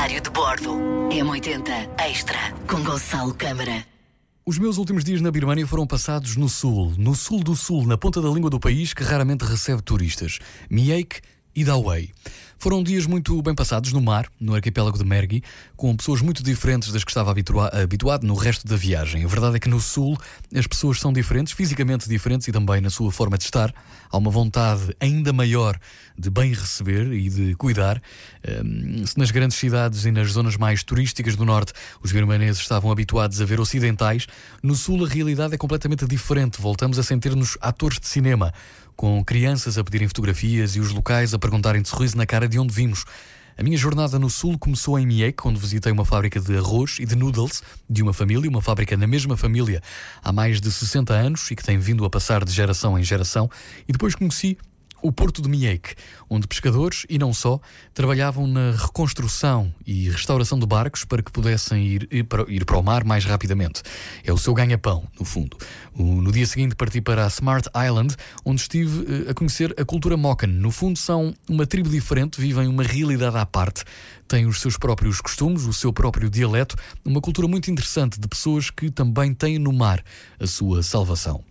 Diário de Bordo. M80 Extra com Gonçalo Câmara. Os meus últimos dias na Birmânia foram passados no sul, no sul do sul, na ponta da língua do país que raramente recebe turistas. Miek e Dawei. Foram dias muito bem passados no mar, no arquipélago de Mergui, com pessoas muito diferentes das que estava habitua habituado no resto da viagem. A verdade é que no Sul as pessoas são diferentes, fisicamente diferentes e também na sua forma de estar. Há uma vontade ainda maior de bem receber e de cuidar. Um, se nas grandes cidades e nas zonas mais turísticas do Norte os birmaneses estavam habituados a ver ocidentais, no Sul a realidade é completamente diferente. Voltamos a sentir-nos atores de cinema com crianças a pedirem fotografias e os locais a perguntarem de sorriso na cara de onde vimos. A minha jornada no Sul começou em Miek, onde visitei uma fábrica de arroz e de noodles de uma família, uma fábrica na mesma família há mais de 60 anos e que tem vindo a passar de geração em geração. E depois conheci o Porto de Miek, onde pescadores, e não só, trabalhavam na reconstrução e restauração de barcos para que pudessem ir, ir, para, ir para o mar mais rapidamente. É o seu ganha-pão, no fundo. O, no dia seguinte parti para a Smart Island, onde estive uh, a conhecer a cultura Moken. No fundo são uma tribo diferente, vivem uma realidade à parte, têm os seus próprios costumes, o seu próprio dialeto, uma cultura muito interessante de pessoas que também têm no mar a sua salvação.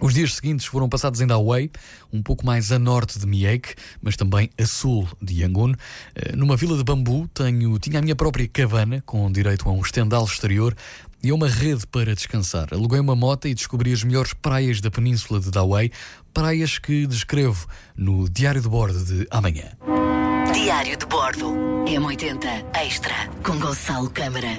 Os dias seguintes foram passados em Dawei, um pouco mais a norte de Miek, mas também a sul de Yangon. Eh, numa vila de bambu tenho, tinha a minha própria cabana, com direito a um estendal exterior e a uma rede para descansar. Aluguei uma moto e descobri as melhores praias da península de Dawei, praias que descrevo no Diário de Bordo de amanhã. Diário de Bordo. M80 Extra com Gonçalo Câmara.